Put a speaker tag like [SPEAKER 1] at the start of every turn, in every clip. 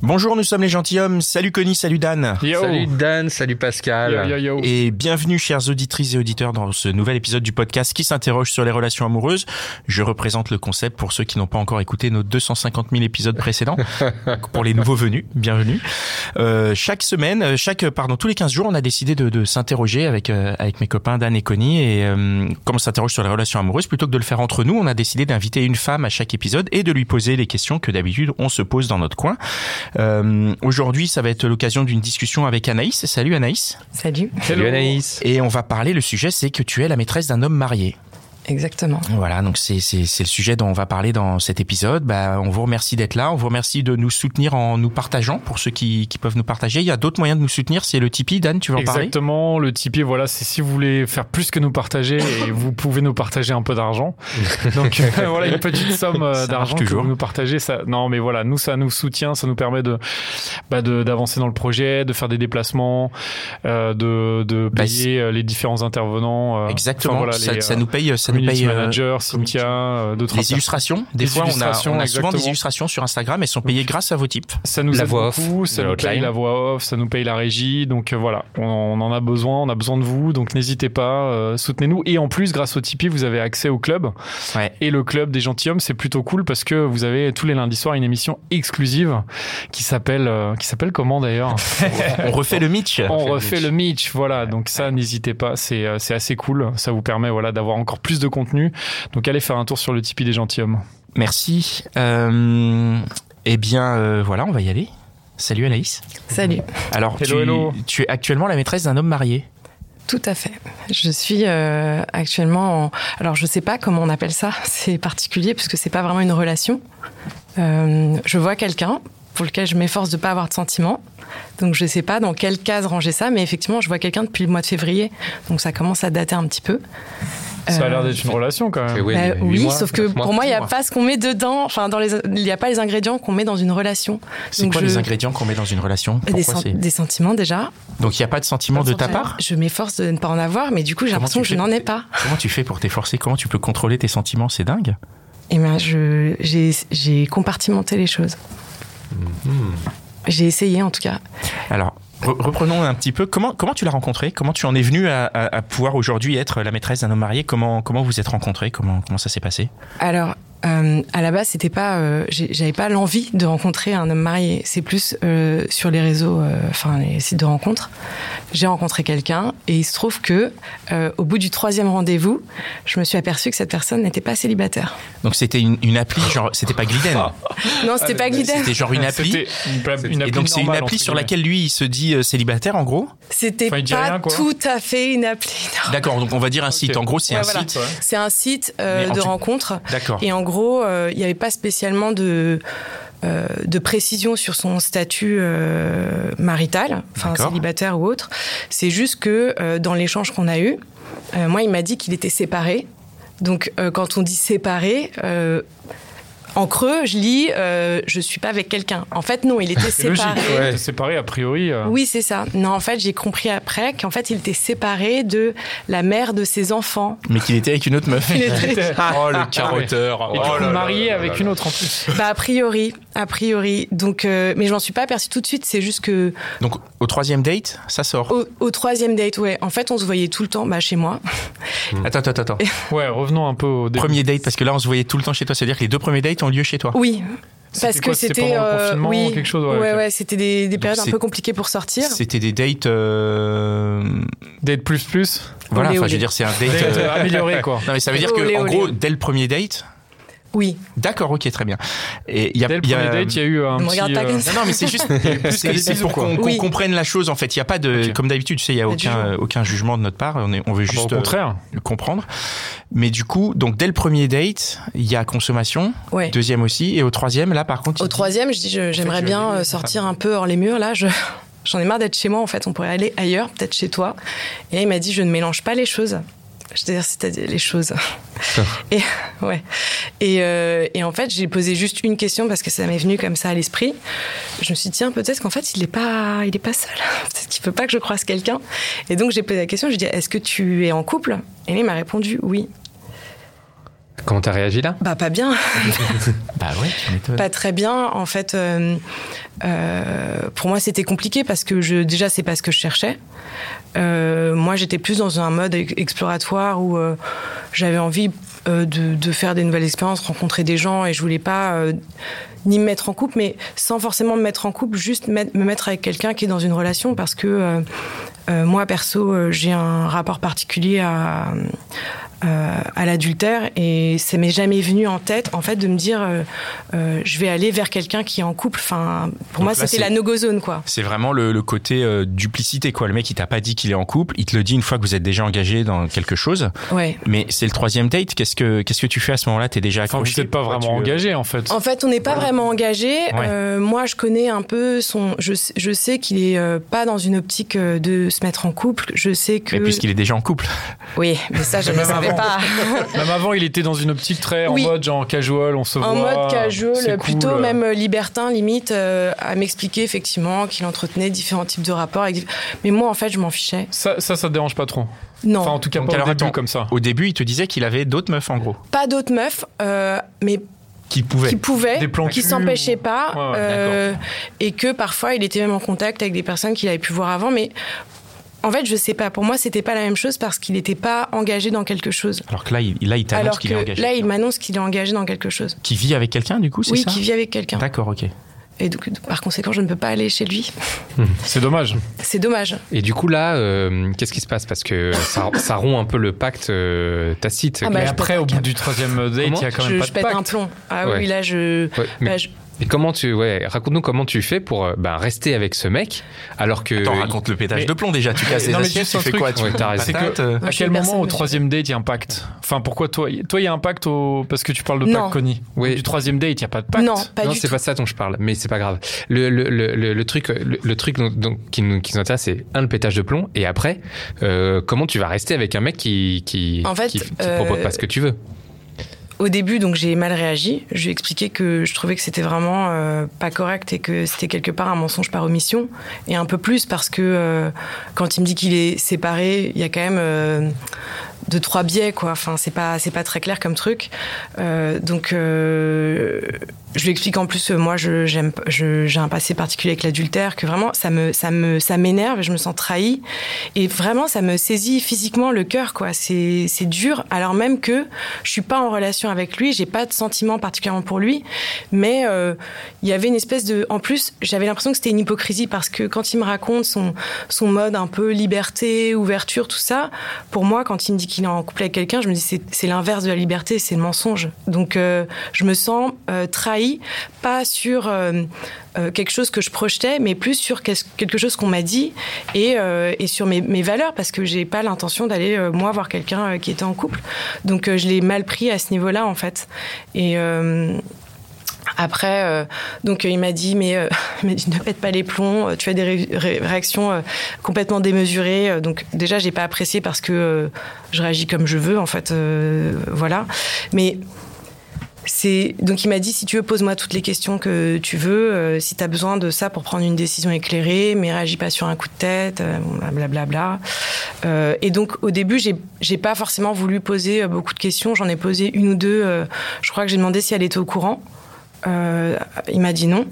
[SPEAKER 1] Bonjour, nous sommes les gentilshommes. Salut Connie, salut Dan.
[SPEAKER 2] Salut Dan, salut Pascal.
[SPEAKER 1] Et bienvenue, chères auditrices et auditeurs, dans ce nouvel épisode du podcast qui s'interroge sur les relations amoureuses. Je représente le concept pour ceux qui n'ont pas encore écouté nos 250 000 épisodes précédents. pour les nouveaux venus, bienvenue. Euh, chaque semaine, chaque, pardon, tous les 15 jours, on a décidé de, de s'interroger avec, euh, avec mes copains Dan et Connie. Et euh, comme on s'interroge sur les relations amoureuses, plutôt que de le faire entre nous, on a décidé d'inviter une femme à chaque épisode et de lui poser les questions que d'habitude on se pose dans notre coin. Euh, Aujourd'hui, ça va être l'occasion d'une discussion avec Anaïs. Salut Anaïs.
[SPEAKER 3] Salut.
[SPEAKER 2] Salut Anaïs.
[SPEAKER 1] Et on va parler, le sujet, c'est que tu es la maîtresse d'un homme marié.
[SPEAKER 3] Exactement.
[SPEAKER 1] Voilà, donc c'est c'est c'est le sujet dont on va parler dans cet épisode. Bah, on vous remercie d'être là, on vous remercie de nous soutenir en nous partageant pour ceux qui qui peuvent nous partager. Il y a d'autres moyens de nous soutenir, c'est le Tipeee. Dan, tu veux en parler?
[SPEAKER 4] Exactement, le Tipeee, voilà, c'est si vous voulez faire plus que nous partager, et vous pouvez nous partager un peu d'argent. Donc voilà, une petite somme euh, d'argent que vous nous partagez. Ça, non, mais voilà, nous ça nous soutient, ça nous permet de bah, de- d'avancer dans le projet, de faire des déplacements, euh, de de
[SPEAKER 1] Bah,
[SPEAKER 4] payer euh, les différents intervenants. euh,
[SPEAKER 1] Exactement.
[SPEAKER 4] enfin, voilà,
[SPEAKER 1] ça,
[SPEAKER 4] les,
[SPEAKER 1] ça nous paye, ça
[SPEAKER 4] community
[SPEAKER 1] paye. euh,
[SPEAKER 4] manager, Cynthia, euh, d'autres
[SPEAKER 1] les
[SPEAKER 4] personnes.
[SPEAKER 1] illustrations. Des
[SPEAKER 4] Les
[SPEAKER 1] fois, on a,
[SPEAKER 4] illustrations,
[SPEAKER 1] on a souvent des illustrations sur Instagram. Elles sont payées grâce à vos types.
[SPEAKER 4] Ça nous
[SPEAKER 2] La
[SPEAKER 4] aide
[SPEAKER 2] voix off,
[SPEAKER 4] ça nous paye la voix off, ça nous paye la régie. Donc euh, voilà, on, on en a besoin, on a besoin de vous. Donc n'hésitez pas, euh, soutenez-nous. Et en plus, grâce au Tipeee, vous avez accès au club.
[SPEAKER 1] Ouais.
[SPEAKER 4] Et le club des gentilshommes, c'est plutôt cool parce que vous avez tous les lundis soirs une émission exclusive qui s'appelle euh, qui s'appelle comment d'ailleurs
[SPEAKER 1] On refait le Mitch.
[SPEAKER 4] On refait le Mitch. Voilà, donc ça n'hésitez pas, c'est c'est assez cool. Ça vous permet voilà d'avoir encore plus de contenu. Donc allez faire un tour sur le Tipeee des gentilshommes.
[SPEAKER 1] Merci. Euh, eh bien, euh, voilà, on va y aller. Salut Anaïs.
[SPEAKER 3] Salut.
[SPEAKER 1] Alors,
[SPEAKER 4] Hello,
[SPEAKER 1] tu,
[SPEAKER 4] hello.
[SPEAKER 1] tu es actuellement la maîtresse d'un homme marié.
[SPEAKER 3] Tout à fait. Je suis euh, actuellement en... Alors, je sais pas comment on appelle ça. C'est particulier puisque c'est pas vraiment une relation. Euh, je vois quelqu'un pour lequel je m'efforce de pas avoir de sentiments. Donc, je sais pas dans quelle case ranger ça, mais effectivement, je vois quelqu'un depuis le mois de février. Donc, ça commence à dater un petit peu.
[SPEAKER 4] Ça a l'air
[SPEAKER 3] Euh,
[SPEAKER 4] d'être une relation quand même.
[SPEAKER 2] Ouais,
[SPEAKER 3] bah, oui,
[SPEAKER 2] mois,
[SPEAKER 3] sauf que
[SPEAKER 2] mois.
[SPEAKER 3] pour moi, il n'y a
[SPEAKER 1] mois.
[SPEAKER 3] pas ce qu'on met dedans. Enfin, dans les, il n'y a pas les ingrédients qu'on met dans une relation.
[SPEAKER 1] C'est quoi
[SPEAKER 3] je-
[SPEAKER 1] les ingrédients qu'on met dans une relation?
[SPEAKER 3] Des, sen- sentiments déjà.
[SPEAKER 1] Donc il n'y a pas de sentiment de ta part?
[SPEAKER 3] Je m'efforce de ne pas en avoir, mais du coup, j'ai l'impression que je n'en ai pas.
[SPEAKER 1] Comment tu fais pour t'efforcer? Comment tu peux contrôler tes sentiments? C'est dingue.
[SPEAKER 3] Eh ben, je, j'ai, j'ai compartimenté les choses. J'ai essayé, en tout cas.
[SPEAKER 1] Alors, reprenons un petit peu. Comment, comment tu l'as rencontré Comment tu en es venu à, à- à pouvoir aujourd'hui être la maîtresse d'un homme marié? Comment, comment vous êtes rencontrés? Comment, comment ça s'est passé?
[SPEAKER 3] Alors, euh, à la base, c'était pas, euh, j'avais pas l'envie de rencontrer un homme marié. C'est plus euh, sur les réseaux, euh, enfin les sites de rencontres. J'ai rencontré quelqu'un et il se trouve que, euh, au bout du troisième rendez-vous, je me suis aperçue que cette personne n'était pas célibataire.
[SPEAKER 1] Donc c'était une, une appli, genre, c'était pas Gliden.
[SPEAKER 3] Non, c'était pas Gliden.
[SPEAKER 1] C'était genre une appli.
[SPEAKER 4] C'était une, une
[SPEAKER 1] Et
[SPEAKER 4] appli
[SPEAKER 1] donc c'est une appli sur laquelle lui il se dit euh, célibataire en gros?
[SPEAKER 3] C'était
[SPEAKER 4] Enfin,
[SPEAKER 3] pas
[SPEAKER 4] rien,
[SPEAKER 3] tout à fait une appli.
[SPEAKER 1] D'accord, donc on va dire un site. En gros c'est
[SPEAKER 3] Ouais,
[SPEAKER 1] un
[SPEAKER 3] voilà.
[SPEAKER 1] site.
[SPEAKER 3] C'est un site de
[SPEAKER 1] tout-
[SPEAKER 3] rencontre.
[SPEAKER 1] D'accord.
[SPEAKER 3] Et en gros, euh, il n'y avait pas spécialement de, euh, de précision sur son statut euh, marital, enfin célibataire ou autre. C'est juste que dans l'échange qu'on a eu, moi, il m'a dit qu'il était séparé. Donc, quand on dit séparé, en creux, je lis euh, je suis pas avec quelqu'un. En fait, non, il était
[SPEAKER 4] C'est logique.
[SPEAKER 3] séparé.
[SPEAKER 4] Ouais. Séparé a priori. euh,
[SPEAKER 3] Oui, c'est ça. Non, en fait, j'ai compris après qu'en fait, il était séparé de la mère de ses enfants.
[SPEAKER 1] Mais qu'il était avec une autre meuf.
[SPEAKER 3] Il était-
[SPEAKER 1] oh le
[SPEAKER 4] Ah ouais.
[SPEAKER 1] carotteur.
[SPEAKER 4] Et
[SPEAKER 1] Oh
[SPEAKER 4] du coup,
[SPEAKER 1] là là
[SPEAKER 4] marié
[SPEAKER 1] là là
[SPEAKER 4] avec une autre en plus.
[SPEAKER 3] Bah a priori, a priori. Donc, euh, mais je m'en suis pas aperçue tout de suite. C'est juste que
[SPEAKER 1] Donc au troisième date, ça sort.
[SPEAKER 3] au, au troisième date, ouais. En fait, on se voyait tout le temps, bah chez moi.
[SPEAKER 1] Attends, attends, attends.
[SPEAKER 4] Ouais, revenons un peu au début.
[SPEAKER 1] Premier date, parce que là on se voyait tout le temps chez toi. C'est-à-dire que les deux premiers dates ont lieu chez toi.
[SPEAKER 3] Oui. Parce que
[SPEAKER 4] c'était
[SPEAKER 3] euh,
[SPEAKER 4] confinement
[SPEAKER 3] oui,
[SPEAKER 4] ou quelque chose, ouais,
[SPEAKER 3] ouais, ouais, c'était des, périodes un peu compliquées pour sortir.
[SPEAKER 1] C'était des dates. euh,
[SPEAKER 4] Date plus plus.
[SPEAKER 1] Voilà,
[SPEAKER 3] Olé,
[SPEAKER 1] enfin
[SPEAKER 3] olé.
[SPEAKER 1] je veux dire, c'est un date.
[SPEAKER 4] Date
[SPEAKER 1] euh,
[SPEAKER 4] euh, amélioré quoi.
[SPEAKER 1] Non mais ça veut dire que
[SPEAKER 3] Olé,
[SPEAKER 1] en
[SPEAKER 3] olé,
[SPEAKER 1] gros, dès le premier date,
[SPEAKER 3] Oui.
[SPEAKER 1] D'accord, ok, très bien. Et il y a,
[SPEAKER 4] Dès le
[SPEAKER 1] il y a-
[SPEAKER 4] premier date, il y a eu un
[SPEAKER 3] Me
[SPEAKER 4] petit.
[SPEAKER 3] pas
[SPEAKER 4] euh.
[SPEAKER 1] Non, non, mais c'est juste, c'est pour qu'on
[SPEAKER 3] Oui.
[SPEAKER 1] comprenne la chose. En fait, il y a pas de, comme d'habitude, tu sais, il y a aucun,
[SPEAKER 3] jugement.
[SPEAKER 1] aucun jugement de notre part. On est, on veut
[SPEAKER 4] ah bah,
[SPEAKER 1] juste
[SPEAKER 4] au contraire.
[SPEAKER 1] euh, comprendre. Mais du coup, donc dès le premier date, il y a consommation.
[SPEAKER 3] Ouais.
[SPEAKER 1] Deuxième aussi, et au troisième, là, par contre,
[SPEAKER 3] Au troisième, je dis, j'aimerais bien euh, sortir un peu hors les murs. Là, je, j'en ai marre d'être chez moi. En fait, on pourrait aller ailleurs, peut-être chez toi. Et là, il m'a dit, je ne mélange pas les choses. C'est-à-dire, c'est-à-dire les choses. et ouais. Et, euh, et en fait, j'ai posé juste une question parce que ça m'est venu comme ça à l'esprit. Je me suis dit, tiens, peut-être qu'en fait, il n'est pas, il est pas seul. Peut-être qu'il veut pas que je croise quelqu'un. Et donc, j'ai posé la question. Je lui dit, est-ce que tu es en couple? Et là, il m'a répondu, oui.
[SPEAKER 2] Comment t'as réagi là
[SPEAKER 3] Bah, pas bien.
[SPEAKER 1] bah ouais, tu m'étonnes.
[SPEAKER 3] pas très bien. En fait, euh, euh, pour moi, c'était compliqué parce que je, déjà, c'est pas ce que je cherchais. Euh, moi, j'étais plus dans un mode ex- exploratoire où j'avais envie de, de faire des nouvelles expériences, rencontrer des gens, et je voulais pas ni me mettre en couple, mais sans forcément me mettre en couple, juste me mettre avec quelqu'un qui est dans une relation parce que moi, perso, j'ai un rapport particulier à, euh, à l'adultère et ça m'est jamais venu en tête, en fait, de me dire euh, euh, je vais aller vers quelqu'un qui est en couple. Enfin, pour
[SPEAKER 1] Donc
[SPEAKER 3] moi, c'était
[SPEAKER 1] c'est-
[SPEAKER 3] la no-go zone, quoi.
[SPEAKER 1] C'est vraiment le, le côté euh, duplicité, quoi. Le mec, il t'a pas dit qu'il est en couple, il te le dit une fois que vous êtes déjà engagé dans quelque chose.
[SPEAKER 3] Ouais.
[SPEAKER 1] Mais c'est le troisième date. Qu'est-ce que qu'est-ce que tu fais à ce moment-là? T'es déjà
[SPEAKER 4] Enfin, vous
[SPEAKER 1] accroché?
[SPEAKER 4] n'êtes pas vraiment
[SPEAKER 1] tu-
[SPEAKER 4] engagé en fait.
[SPEAKER 3] En fait, on n'est pas vraiment engagé.
[SPEAKER 1] Ouais.
[SPEAKER 3] Euh, moi, je connais un peu son. Je, sais- je sais qu'il est euh, pas dans une optique de se mettre en couple. Je sais que.
[SPEAKER 1] Mais puisqu'il est déjà en couple.
[SPEAKER 3] Oui, mais ça, je
[SPEAKER 4] Même avant.
[SPEAKER 3] pas.
[SPEAKER 4] Même avant, il était dans une optique très
[SPEAKER 3] Oui.
[SPEAKER 4] en mode genre casual, on se
[SPEAKER 3] en
[SPEAKER 4] voit.
[SPEAKER 3] mode casual, plutôt
[SPEAKER 4] cool.
[SPEAKER 3] même libertin, limite, euh, à m'expliquer effectivement qu'il entretenait différents types de rapports. avec- Mais moi, en fait, je m'en fichais.
[SPEAKER 4] Ça, ça, ça te dérange pas trop?
[SPEAKER 3] Non,
[SPEAKER 4] Enfin, en tout cas,
[SPEAKER 1] Donc,
[SPEAKER 4] pas au début
[SPEAKER 1] attends.
[SPEAKER 4] comme ça.
[SPEAKER 1] Au début, il te disait qu'il avait d'autres meufs, en gros,
[SPEAKER 3] pas d'autres meufs, euh, mais
[SPEAKER 1] qui pouvaient.
[SPEAKER 3] qui pouvaient,
[SPEAKER 4] Des plans
[SPEAKER 3] qui s'empêchaient pas,
[SPEAKER 4] Ouais, ouais,
[SPEAKER 3] euh, et que parfois il était même en contact avec des personnes qu'il avait pu voir avant, mais en fait, je sais pas. Pour moi, c'était pas la même chose parce qu'il n'était pas engagé dans quelque chose.
[SPEAKER 1] Alors que là, il, là, il t'annonce qu'il est engagé.
[SPEAKER 3] là, il m'annonce qu'il est engagé dans quelque chose.
[SPEAKER 1] Qui vit avec quelqu'un, du coup, c'est
[SPEAKER 3] Oui,
[SPEAKER 1] ça
[SPEAKER 3] qui vit avec quelqu'un.
[SPEAKER 1] D'accord, ok.
[SPEAKER 3] Et donc, par conséquent, je ne peux pas aller chez lui.
[SPEAKER 4] C'est dommage.
[SPEAKER 3] C'est dommage.
[SPEAKER 2] Et du coup là, euh, qu'est-ce qui se passe? Parce que ça, ça rompt un peu le pacte euh, tacite.
[SPEAKER 3] Ah bah,
[SPEAKER 4] Mais après, au bout du troisième date, il y a quand même
[SPEAKER 3] Je,
[SPEAKER 4] pas
[SPEAKER 3] je
[SPEAKER 4] de
[SPEAKER 3] pète un plomb. Ah
[SPEAKER 2] Ouais.
[SPEAKER 3] oui, là, je.
[SPEAKER 2] Ouais, mais,
[SPEAKER 3] bah, je-
[SPEAKER 2] et comment tu, ouais, raconte-nous comment tu fais pour euh, ben, rester avec ce mec alors que
[SPEAKER 1] Attends, raconte le pétage
[SPEAKER 4] mais-
[SPEAKER 1] de plomb déjà. Tu casses les
[SPEAKER 4] Non, mais
[SPEAKER 1] assiettes,
[SPEAKER 4] juste
[SPEAKER 1] tu
[SPEAKER 4] un
[SPEAKER 1] fais
[SPEAKER 4] truc.
[SPEAKER 1] quoi Tu
[SPEAKER 2] Ouais, raison.
[SPEAKER 1] patate, euh,
[SPEAKER 4] À quel moment
[SPEAKER 3] personne
[SPEAKER 4] au troisième date il y a un pacte? Enfin, pourquoi toi Toi, il y a un pacte au... parce que tu parles de
[SPEAKER 3] Non.
[SPEAKER 4] pacte, Connie.
[SPEAKER 2] Oui.
[SPEAKER 4] Du troisième date, il y a pas de pacte.
[SPEAKER 3] Non, pas
[SPEAKER 2] non, c'est pas ça dont je parle, mais c'est pas grave. Le, le, le, le, le truc, le, le truc dont- dont- qui, nous, qui nous intéresse, c'est un le pétage de plomb, et après, euh, comment tu vas rester avec un mec qui qui
[SPEAKER 3] En fait,
[SPEAKER 2] qui, qui
[SPEAKER 3] euh,
[SPEAKER 2] propose pas ce que tu veux?
[SPEAKER 3] Au début, donc j'ai mal réagi. Je lui ai expliqué que je trouvais que c'était vraiment euh, pas correct et que c'était quelque part un mensonge par omission. Et un peu plus parce que euh, quand il me dit qu'il est séparé, il y a quand même euh, deux trois biais quoi. Enfin, c'est pas c'est pas très clair comme truc. Euh, donc je lui explique en plus, euh, moi, j'ai un passé particulier avec l'adultère, que vraiment, ça me, ça me, ça m'énerve, je me sens trahie, et vraiment, ça me saisit physiquement le cœur, quoi. C'est, dur, alors même que je suis pas en relation avec lui, j'ai pas de sentiment particulièrement pour lui, mais euh, il y avait une espèce de, en plus, j'avais l'impression que c'était une hypocrisie parce que quand il me raconte son, son mode un peu liberté, ouverture, tout ça, pour moi, quand il me dit qu'il est en couple avec quelqu'un, je me dis c'est, l'inverse de la liberté, c'est le mensonge. Donc, euh, je me sens euh, pas sur euh, euh, quelque chose que je projetais, mais plus sur quelque chose qu'on m'a dit et, euh, sur mes, valeurs, parce que j'ai pas l'intention d'aller moi voir quelqu'un qui était en couple. Donc, je l'ai mal pris à ce niveau-là, en fait. Et après, donc il m'a dit, mais ne pète pas les plombs, tu as des ré- ré- réactions complètement démesurées. Donc déjà, j'ai pas apprécié parce que je réagis comme je veux, en fait, voilà. Mais c'est donc il m'a dit si tu veux pose-moi toutes les questions que tu veux euh, si tu as besoin de ça pour prendre une décision éclairée mais réagis pas sur un coup de tête euh, bon, blablabla bla. Euh, et donc au début j'ai j'ai pas forcément voulu poser euh, beaucoup de questions. J'en ai posé une ou deux je crois que j'ai demandé si elle était au courant. Euh, il m'a dit non.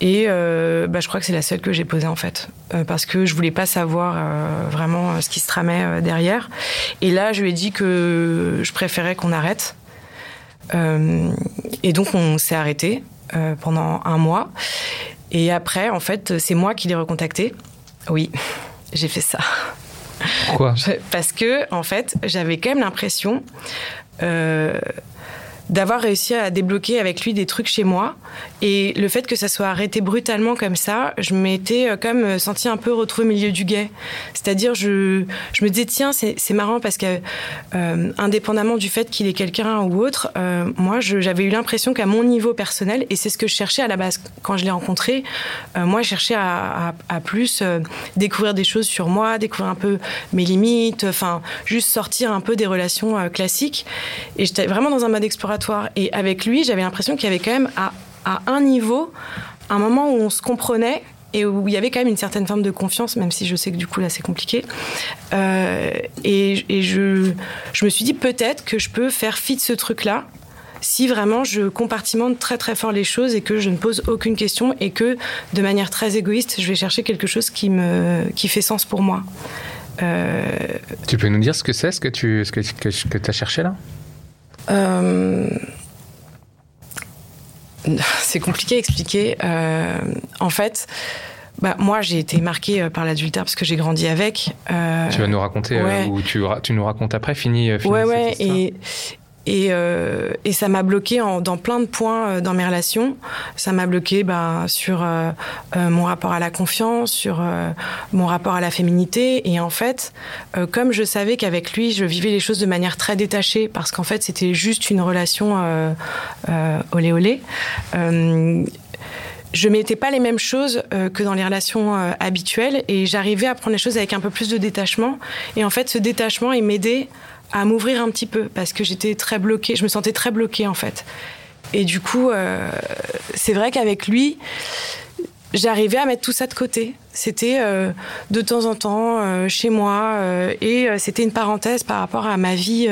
[SPEAKER 3] Et bah, je crois que c'est la seule que j'ai posée en fait. Euh, parce que je voulais pas savoir vraiment ce qui se tramait derrière. Et là je lui ai dit que je préférais qu'on arrête et donc on s'est arrêté euh, pendant un mois. Et après, en fait, c'est moi qui l'ai recontacté. Oui, j'ai fait ça.
[SPEAKER 2] Pourquoi
[SPEAKER 3] Parce que, en fait, j'avais quand même l'impression euh, d'avoir réussi à débloquer avec lui des trucs chez moi. Et le fait que ça soit arrêté brutalement comme ça, je m'étais comme senti un peu retrouvé au milieu du guet. C'est-à-dire, je, je me disais, tiens, c'est marrant parce que, indépendamment du fait qu'il est quelqu'un ou autre, moi, j'avais eu l'impression qu'à mon niveau personnel, et c'est ce que je cherchais à la base quand je l'ai rencontré, moi, je cherchais à, à plus découvrir des choses sur moi, découvrir un peu mes limites, enfin, juste sortir un peu des relations euh, classiques. Et j'étais vraiment dans un mode exploratoire. Et avec lui, j'avais l'impression qu'il y avait quand même à, un niveau, un moment où on se comprenait et où il y avait quand même une certaine forme de confiance, même si je sais que du coup là c'est compliqué. Euh, et, je, me suis dit peut-être que je peux faire fi de ce truc-là si vraiment je compartimente très très fort les choses et que je ne pose aucune question et que de manière très égoïste, je vais chercher quelque chose qui, me, qui fait sens pour moi.
[SPEAKER 2] Euh, tu peux nous dire ce que c'est, ce que tu ce que, que, as cherché là? Euh,
[SPEAKER 3] C'est compliqué à expliquer. Euh, en fait, bah, moi, j'ai été marquée par l'adultère parce que j'ai grandi avec.
[SPEAKER 2] tu vas nous raconter ou tu, tu, nous racontes après, fini. fini
[SPEAKER 3] ouais, ouais. Et, et, euh, et, ça m'a bloqué dans plein de points euh, dans mes relations. Ça m'a bloqué bah, sur euh, mon rapport à la confiance, sur mon rapport à la féminité. Et en fait, comme je savais qu'avec lui, je vivais les choses de manière très détachée, parce qu'en fait, c'était juste une relation olé olé je mettais pas les mêmes choses que dans les relations habituelles et j'arrivais à prendre les choses avec un peu plus de détachement. Et en fait, ce détachement, il m'aidait à m'ouvrir un petit peu parce que j'étais très bloquée, je me sentais très bloquée en fait. Et du coup, euh, c'est vrai qu'avec lui, j'arrivais à mettre tout ça de côté. C'était euh, de temps en temps euh, chez moi et c'était une parenthèse par rapport à ma vie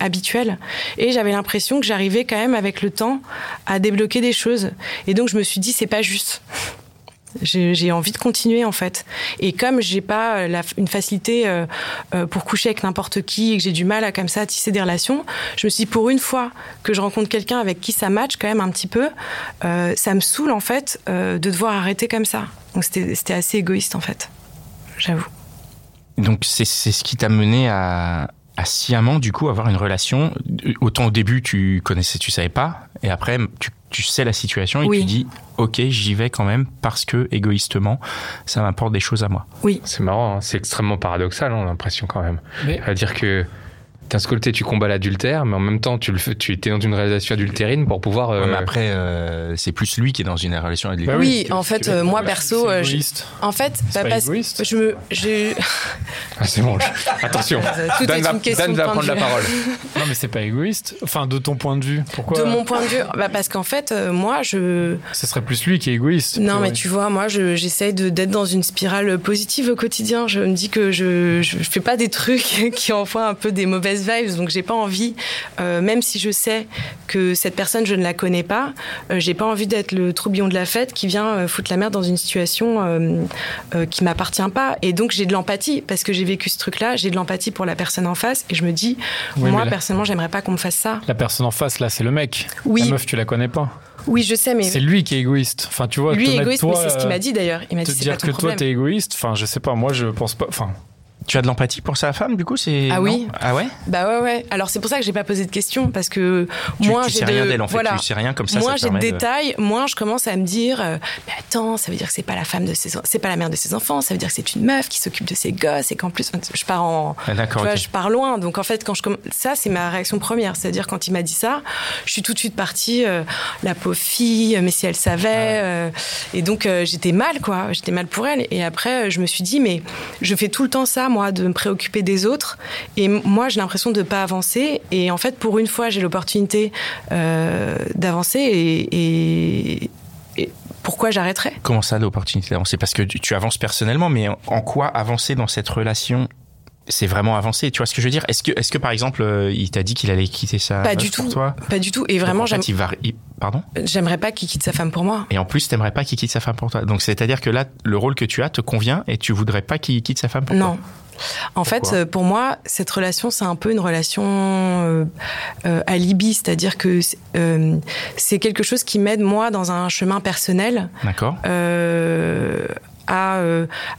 [SPEAKER 3] habituelle. Et j'avais l'impression que j'arrivais quand même avec le temps à débloquer des choses. Et donc je me suis dit c'est pas juste. J'ai envie de continuer en fait. Et comme j'ai pas euh, une facilité euh, euh, pour coucher avec n'importe qui et que j'ai du mal à comme ça tisser des relations, je me suis dit pour une fois que je rencontre quelqu'un avec qui ça match quand même un petit peu, ça me saoule en fait de devoir arrêter comme ça. Donc c'était assez égoïste en fait, j'avoue.
[SPEAKER 1] Donc c'est ce qui t'a mené à, à sciemment du coup avoir une relation. Autant au début tu connaissais, tu savais pas, et après tu tu sais la situation et tu dis ok j'y vais quand même parce que égoïstement ça m'apporte des choses à moi.
[SPEAKER 3] Oui.
[SPEAKER 2] C'est marrant, hein. c'est extrêmement paradoxal, on hein, l'impression quand même. À dire que d'un côté, tu combats l'adultère, mais en même temps, tu le fais, tu es dans une relation adultérine pour pouvoir.
[SPEAKER 1] mais euh, après, euh, c'est plus lui qui est dans une relation adultère.
[SPEAKER 3] Bah oui, en fait, euh, moi perso, en fait,
[SPEAKER 4] bah, pas égoïste.
[SPEAKER 3] je me, j'ai.
[SPEAKER 2] Ah, c'est bon. Attention.
[SPEAKER 3] Tout Dan, est une question
[SPEAKER 2] va prendre la parole.
[SPEAKER 4] non, mais c'est pas égoïste. Enfin, de ton point de vue, pourquoi
[SPEAKER 3] De mon point de vue, bah parce qu'en fait, moi, je.
[SPEAKER 4] Ce serait plus lui qui est égoïste.
[SPEAKER 3] Non, mais tu vois, moi, j'essaye d'être dans une spirale positive au quotidien. Je me dis que je, je fais pas des trucs qui envoient un peu des mauvaises vibes, donc j'ai pas envie, euh, même si je sais que cette personne, je ne la connais pas, euh, j'ai pas envie d'être le troubillon de la fête qui vient euh, foutre la merde dans une situation qui m'appartient pas. Et donc j'ai de l'empathie parce que j'ai vécu ce truc-là, j'ai de l'empathie pour la personne en face et je me dis, moi personnellement, j'aimerais pas qu'on me fasse ça.
[SPEAKER 4] La personne en face, là, c'est le mec.
[SPEAKER 3] Oui.
[SPEAKER 4] La meuf, tu la connais pas.
[SPEAKER 3] Oui, je sais, mais
[SPEAKER 4] c'est lui qui est égoïste. Enfin, tu vois,
[SPEAKER 3] lui est égoïste, mais c'est ce qu'il m'a dit d'ailleurs. Il m'a dit
[SPEAKER 4] te dire que toi t'es égoïste. Enfin, je sais pas. Moi, je pense pas. Enfin,
[SPEAKER 1] tu as de l'empathie pour sa femme, du coup c'est
[SPEAKER 3] Ah oui.
[SPEAKER 1] Ah ouais.
[SPEAKER 3] Bah ouais ouais. Alors c'est pour ça que j'ai pas posé de questions parce que moi
[SPEAKER 1] j'ai
[SPEAKER 3] sais
[SPEAKER 1] rien d'elle en fait. Tu sais rien comme ça.
[SPEAKER 3] Moi
[SPEAKER 1] j'ai
[SPEAKER 3] de détails. Moi je commence à me dire, euh, mais attends, ça veut dire que c'est pas la femme de ses, c'est pas la mère de ses enfants. Ça veut dire que c'est une meuf qui s'occupe de ses gosses et qu'en plus je pars en,
[SPEAKER 1] ah, d'accord,
[SPEAKER 3] je pars loin. Donc en fait quand je ça c'est ma réaction première, c'est-à-dire quand il m'a dit ça, je suis tout de suite partie euh, la pauvre fille, mais si elle savait. Euh, et donc j'étais mal quoi. J'étais mal pour elle. Et après je me suis dit mais je fais tout le temps ça moi de me préoccuper des autres. Et moi, j'ai l'impression de ne pas avancer. Et en fait, pour une fois, j'ai l'opportunité euh, d'avancer et, pourquoi j'arrêterais?
[SPEAKER 1] Comment ça, l'opportunité d'avancer? Parce que tu, avances personnellement, mais en quoi avancer dans cette relation? C'est vraiment avancé. Tu vois ce que je veux dire? Est-ce que, est-ce que par exemple, euh, il t'a dit qu'il allait quitter sa
[SPEAKER 3] pas du tout, toi? Pas du tout. Et vraiment,
[SPEAKER 1] j'aime. Pardon?
[SPEAKER 3] J'aimerais pas qu'il quitte sa femme pour moi.
[SPEAKER 1] Et en plus, t'aimerais pas qu'il quitte sa femme pour toi. Donc c'est-à-dire que là, le rôle que tu as te convient et tu voudrais pas qu'il quitte sa femme pour
[SPEAKER 3] toi?
[SPEAKER 1] Non.
[SPEAKER 3] En fait, euh, pour moi, cette relation, c'est un peu une relation euh, euh alibi, c'est-à-dire que euh, c'est quelque chose qui m'aide moi dans un chemin personnel.
[SPEAKER 1] D'accord.
[SPEAKER 3] à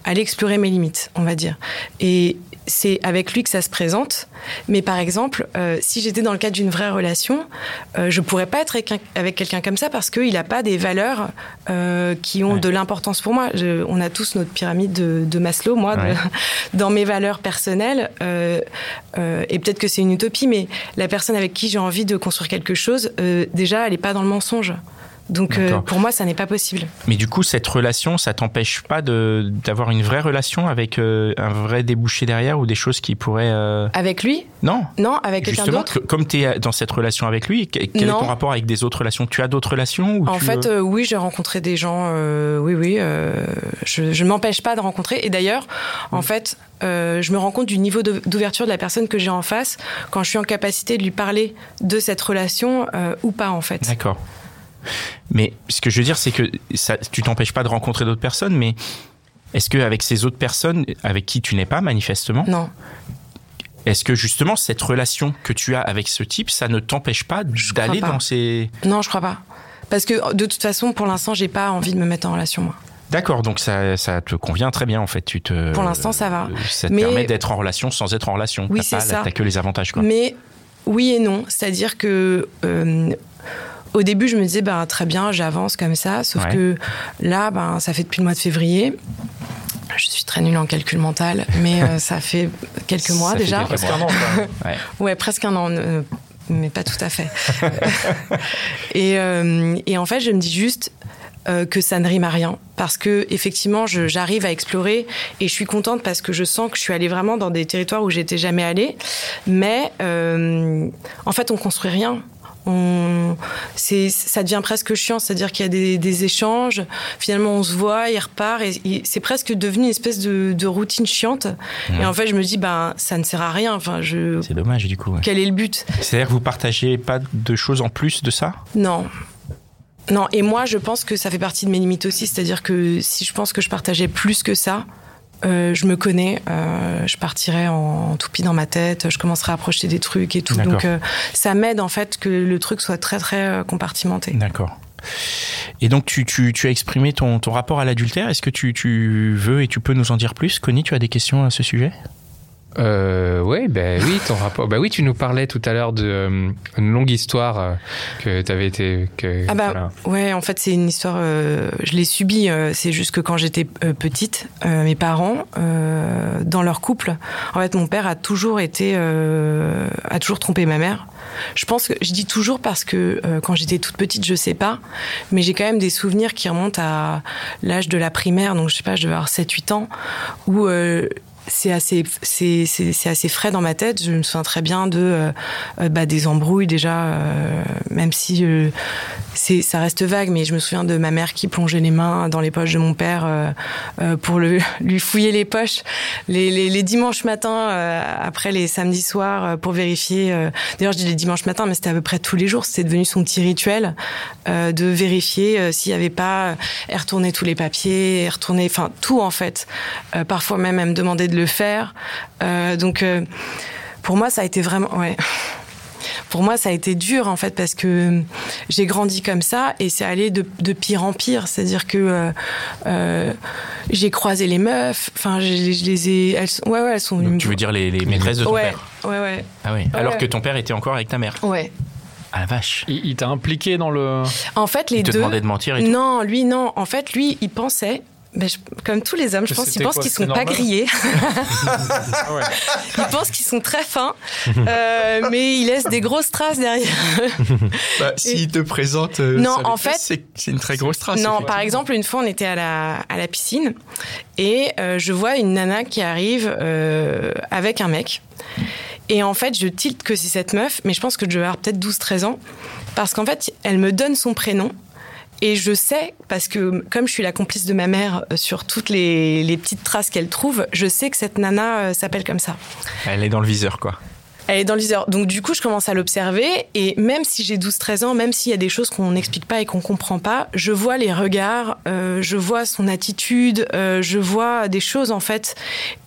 [SPEAKER 3] aller explorer mes limites, on va dire. Et c'est avec lui que ça se présente. Mais par exemple, euh, si j'étais dans le cadre d'une vraie relation, euh, je pourrais pas être avec, un- avec quelqu'un comme ça parce qu'il n'a pas des valeurs euh, qui ont
[SPEAKER 1] Ouais.
[SPEAKER 3] de l'importance pour moi. Je- on a tous notre pyramide de, de Maslow. Moi, de- dans mes valeurs personnelles, euh, et peut-être que c'est une utopie, mais la personne avec qui j'ai envie de construire quelque chose, déjà, elle n'est pas dans le mensonge. Donc, euh, pour moi, ça n'est pas possible.
[SPEAKER 1] Mais du coup, cette relation, ça t'empêche pas de d'avoir une vraie relation avec euh, un vrai débouché derrière ou des choses qui pourraient. euh,
[SPEAKER 3] Avec lui?
[SPEAKER 1] Non.
[SPEAKER 3] Non, avec quelqu'un d'autre?
[SPEAKER 1] comme tu es dans cette relation avec lui, que- quel est ton rapport avec des autres relations? Tu as d'autres relations ou
[SPEAKER 3] En fait, oui, j'ai rencontré des gens. oui, oui. je ne m'empêche pas de rencontrer. Et d'ailleurs, en fait, euh, je me rends compte du niveau d'ouverture de la personne que j'ai en face quand je suis en capacité de lui parler de cette relation euh, ou pas, en fait.
[SPEAKER 1] D'accord. Mais ce que je veux dire, c'est que ça, tu t'empêches pas de rencontrer d'autres personnes, mais est-ce qu'avec ces autres personnes, avec qui tu n'es pas manifestement,
[SPEAKER 3] Non,
[SPEAKER 1] est-ce que justement cette relation que tu as avec ce type, ça ne t'empêche pas d'aller dans ces...
[SPEAKER 3] non, je crois pas. Parce que de toute façon, pour l'instant, j'ai pas envie de me mettre en relation, moi.
[SPEAKER 1] D'accord, donc ça, ça te convient très bien en fait. Tu te,
[SPEAKER 3] Pour l'instant, ça va.
[SPEAKER 1] Ça te
[SPEAKER 3] Mais-
[SPEAKER 1] permet d'être en relation sans être en relation.
[SPEAKER 3] Oui, c'est ça.
[SPEAKER 1] T'as que les avantages quoi.
[SPEAKER 3] Mais oui et non. C'est-à-dire que euh, au début, je me disais, ben, très bien, j'avance comme ça. Sauf
[SPEAKER 1] Ouais.
[SPEAKER 3] que là, ben, ça fait depuis le mois de février. Je suis très nulle en calcul mental, mais euh, ça fait quelques mois
[SPEAKER 1] Ça fait
[SPEAKER 3] déjà.
[SPEAKER 1] quelques
[SPEAKER 4] Presque un an.
[SPEAKER 1] Ouais.
[SPEAKER 3] Ouais, presque un an, euh, mais pas tout à fait. et, euh, et en fait, je me dis juste que ça ne rime à rien parce que effectivement, j'arrive à explorer et je suis contente parce que je sens que je suis allée vraiment dans des territoires où j'étais jamais allée. Mais euh, en fait, on construit rien. On, c'est, ça devient presque chiant, c'est-à-dire qu'il y a des, des échanges. Finalement, on se voit, il repart, et, c'est presque devenu une espèce de, de routine chiante. Et en fait, je me dis, ben, ça ne sert à rien. Enfin, je,
[SPEAKER 1] C'est dommage du coup. ouais.
[SPEAKER 3] quel est le but?
[SPEAKER 1] C'est-à-dire que vous partagez pas de choses en plus de ça?
[SPEAKER 3] Non. Non, et moi, je pense que ça fait partie de mes limites aussi. C'est-à-dire que si je pense que je partageais plus que ça, euh, je me connais, euh, je partirais en, en toupie dans ma tête, je commencerais à projeter des trucs et tout. Donc, euh, ça m'aide en fait que le truc soit très très compartimenté.
[SPEAKER 1] D'accord. Et donc tu, tu, tu as exprimé ton, ton rapport à l'adultère. Est-ce que tu, tu veux et tu peux nous en dire plus? Connie, tu as des questions à ce sujet?
[SPEAKER 2] Euh, ouais, ben oui, ton rapport. Bah oui, tu nous parlais tout à l'heure d'une longue histoire euh, que tu avais été. Que,
[SPEAKER 3] Ah bah
[SPEAKER 2] voilà.
[SPEAKER 3] ouais, en fait c'est une histoire. euh, je l'ai subie. euh, c'est juste que quand j'étais euh, petite, euh, mes parents, euh, dans leur couple, en fait mon père a toujours été, euh, a toujours trompé ma mère. Je pense que je dis toujours parce que euh, quand j'étais toute petite, je sais pas, mais j'ai quand même des souvenirs qui remontent à l'âge de la primaire, donc je sais pas, je devais avoir 7-8 ans, où euh, c'est assez, c'est, c'est, c'est assez frais dans ma tête. Je me souviens très bien de euh, bah, des embrouilles déjà, euh, même si euh, c'est, ça reste vague, mais je me souviens de ma mère qui plongeait les mains dans les poches de mon père pour le, lui fouiller les poches les, les, dimanches matins après les samedis soirs pour vérifier. D'ailleurs, je dis les dimanches matins, mais c'était à peu près tous les jours. C'était devenu son petit rituel de vérifier s'il n'y avait pas. Elle retournait tous les papiers, elle retournait, enfin tout en fait. Parfois même, elle me demandait de le faire. Euh, donc, euh, pour moi, ça a été vraiment, ouais. Pour moi, ça a été dur en fait parce que j'ai grandi comme ça et c'est allé de, de pire en pire. C'est-à-dire que euh, euh, j'ai croisé les meufs. Enfin, je, les- je les ai. Elles, sont- ouais, ouais, elles sont.
[SPEAKER 1] Donc, Tu veux dire les, les maîtresses de ton
[SPEAKER 3] ouais,
[SPEAKER 1] père
[SPEAKER 3] ouais, ouais,
[SPEAKER 1] Ah oui. Alors
[SPEAKER 3] Ouais.
[SPEAKER 1] que ton père était encore avec ta mère.
[SPEAKER 3] ouais.
[SPEAKER 1] Ah la vache.
[SPEAKER 4] Il, il t'a impliqué dans le.
[SPEAKER 3] En fait, les
[SPEAKER 1] Il te
[SPEAKER 3] deux.
[SPEAKER 1] demandait de mentir et tout.
[SPEAKER 3] Non, lui, non. En fait, lui, il pensait. Ben, je- comme tous les hommes, je pense qu'ils pensent qu'ils sont pas grillés.
[SPEAKER 4] Ah.
[SPEAKER 3] Ils pensent qu'ils sont très fins, euh, mais ils laissent des grosses traces derrière.
[SPEAKER 1] Bah, s'il te présente. euh,
[SPEAKER 3] Non, en fait-
[SPEAKER 1] c'est une très grosse trace.
[SPEAKER 3] Non, par exemple, une fois, on était à la, à la piscine et euh, je vois une nana qui arrive avec un mec. Et en fait, je tilte que c'est cette meuf, mais je pense que je vais avoir peut-être 12-13 ans. Parce qu'en fait, elle me donne son prénom. Et je sais, parce que comme je suis la complice de ma mère euh, sur toutes les, les petites traces qu'elle trouve, je sais que cette nana euh, s'appelle comme ça.
[SPEAKER 1] Elle est dans le viseur, quoi.
[SPEAKER 3] Elle est dans le viseur. Donc du coup, je commence à l'observer et même si j'ai 12-13 ans, même s'il y a des choses qu'on n'explique pas et qu'on comprend pas, je vois les regards, euh, je vois son attitude, euh, je vois des choses en fait.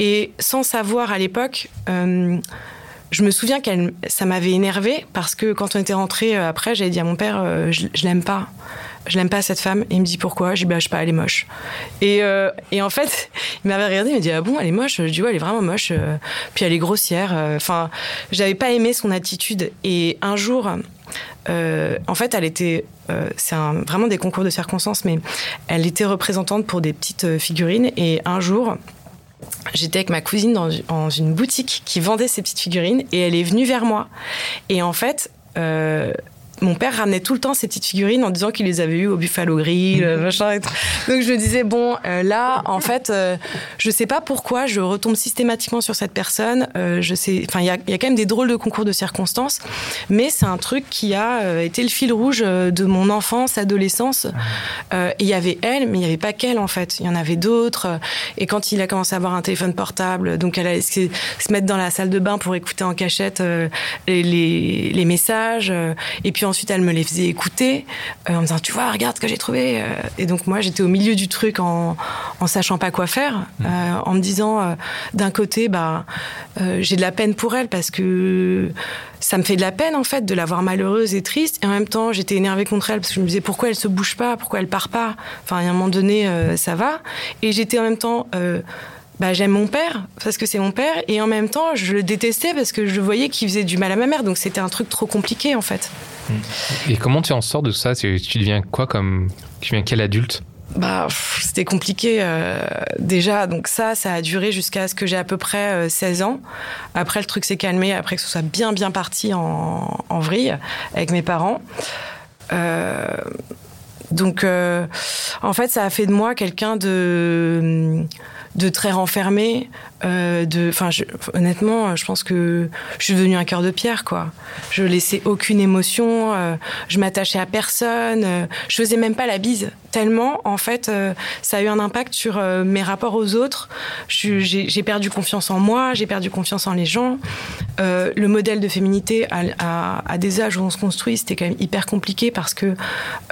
[SPEAKER 3] Et sans savoir à l'époque, euh, je me souviens qu'elle, ça m'avait énervé parce que quand on était rentré après, j'avais dit à mon père, je, je l'aime pas. Je l'aime pas cette femme. Et il me dit pourquoi? Je dis bah je sais pas, elle est moche. Et, euh, et en fait, il m'avait regardé, il m'a dit ah bon, elle est moche? Je dis ouais, elle est vraiment moche. Euh, puis elle est grossière. euh, Enfin, j'avais pas aimé son attitude. Et un jour, en fait, elle était, c'est vraiment des concours de circonstances, mais elle était représentante pour des petites figurines. Et un jour, j'étais avec ma cousine dans, une boutique qui vendait ces petites figurines, et elle est venue vers moi. Et en fait, mon père ramenait tout le temps ces petites figurines en disant qu'il les avait eues au Buffalo Grill, euh, machin. et tout. Donc je me disais bon, euh, là, en fait, euh, je sais pas pourquoi je retombe systématiquement sur cette personne. Euh, je sais, enfin, il y a, il y a quand même des drôles de concours de circonstances, mais c'est un truc qui a été le fil rouge de mon enfance, adolescence. Et il y avait elle, mais il n'y avait pas qu'elle en fait. Il y en avait d'autres. Et quand il a commencé à avoir un téléphone portable, donc elle allait se, se mettre dans la salle de bain pour écouter en cachette les, messages. et puis ensuite, elle me les faisait écouter euh, en me disant, tu vois, regarde ce que j'ai trouvé. euh. Et donc moi, j'étais au milieu du truc en, en sachant pas quoi faire, euh, en me disant, d'un côté, bah, j'ai de la peine pour elle parce que ça me fait de la peine en fait de la voir malheureuse et triste et en même temps j'étais énervée contre elle parce que je me disais pourquoi elle se bouge pas pourquoi elle part pas? Enfin à un moment donné ça va et j'étais en même temps bah, j'aime mon père parce que c'est mon père et en même temps je le détestais parce que je voyais qu'il faisait du mal à ma mère donc c'était un truc trop compliqué en fait.
[SPEAKER 2] Et comment tu en sors de ça? Tu, deviens quoi comme. Tu deviens quel adulte?
[SPEAKER 3] Bah c'était compliqué euh, déjà. Donc ça ça a duré jusqu'à ce que j'ai à peu près euh, 16 ans. Après le truc s'est calmé après que ce soit bien bien parti en, en vrille avec mes parents. Euh, donc euh, en fait ça a fait de moi quelqu'un de de très renfermé euh, enfin honnêtement je pense que je suis devenue un cœur de pierre quoi. Je laissais aucune émotion euh, je m'attachais à personne euh, je faisais même pas la bise. Tellement en fait euh, ça a eu un impact sur euh, mes rapports aux autres. J'ai perdu confiance en moi j'ai perdu confiance en les gens. Euh, le modèle de féminité à, des âges où on se construit c'était quand même hyper compliqué parce que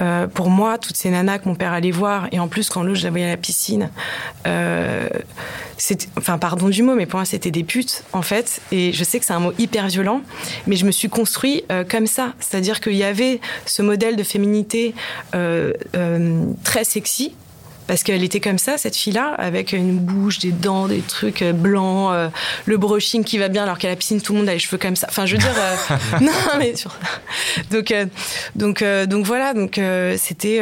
[SPEAKER 3] euh, pour moi toutes ces nanas que mon père allait voir et en plus quand l'autre je la voyais à la piscine euh, enfin pardon du mot mais pour moi c'était des putes en fait. Et je sais que c'est un mot hyper violent mais je me suis construit euh, comme ça. C'est-à-dire qu'il y avait ce modèle de féminité euh, euh, très sexy parce qu'elle était comme ça, cette fille-là, avec une bouche, des dents, des trucs euh, blancs, euh, le brushing qui va bien, alors qu'à la piscine, tout le monde a les cheveux comme ça. Enfin, je veux dire, euh, non, mais sur- donc, euh, donc, donc voilà, donc c'était,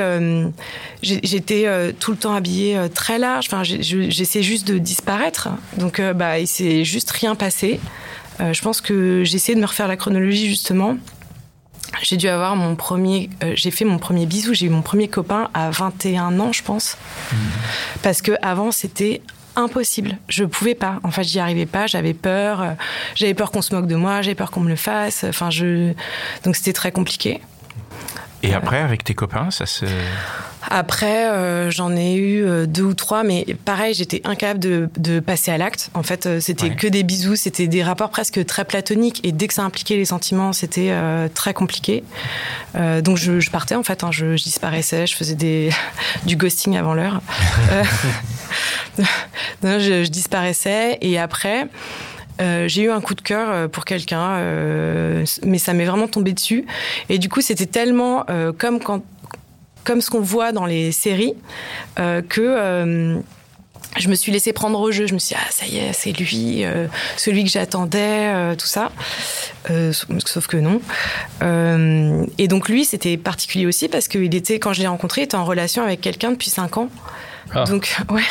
[SPEAKER 3] j'étais tout le temps habillée très large. Enfin, j'essayais juste de disparaître. Donc, bah, il s'est juste rien passé. Je pense que j'ai essayé de me refaire la chronologie justement. J'ai dû avoir mon premier, euh, j'ai fait mon premier bisou, j'ai eu mon premier copain à 21 ans, je pense. Parce que avant c'était impossible. Je pouvais pas. En fait, j'y arrivais pas. J'avais peur. J'avais peur qu'on se moque de moi. J'avais peur qu'on me le fasse. Enfin, je. Donc c'était très compliqué.
[SPEAKER 1] Et après, avec tes copains, ça se.
[SPEAKER 3] Après, euh, j'en ai eu euh, deux ou trois, mais pareil, j'étais incapable de, de passer à l'acte. En fait, euh, c'était
[SPEAKER 1] Ouais.
[SPEAKER 3] que des bisous, c'était des rapports presque très platoniques, et dès que ça impliquait les sentiments, c'était très compliqué. Donc je, je partais en fait, hein, je, je disparaissais, je faisais des, du ghosting avant l'heure. Je disparaissais, et après. Euh, j'ai eu un coup de cœur euh, pour quelqu'un, euh, mais ça m'est vraiment tombé dessus. Et du coup, c'était tellement comme quand comme ce qu'on voit dans les séries, que je me suis laissée prendre au jeu. Je me suis dit, ah, ça y est, c'est lui, celui que j'attendais, tout ça. Sauf- que non. Et donc, lui, c'était particulier aussi parce qu'il était, quand je l'ai rencontré, il était en relation avec quelqu'un depuis 5 ans.
[SPEAKER 4] Ah.
[SPEAKER 3] Donc, ouais.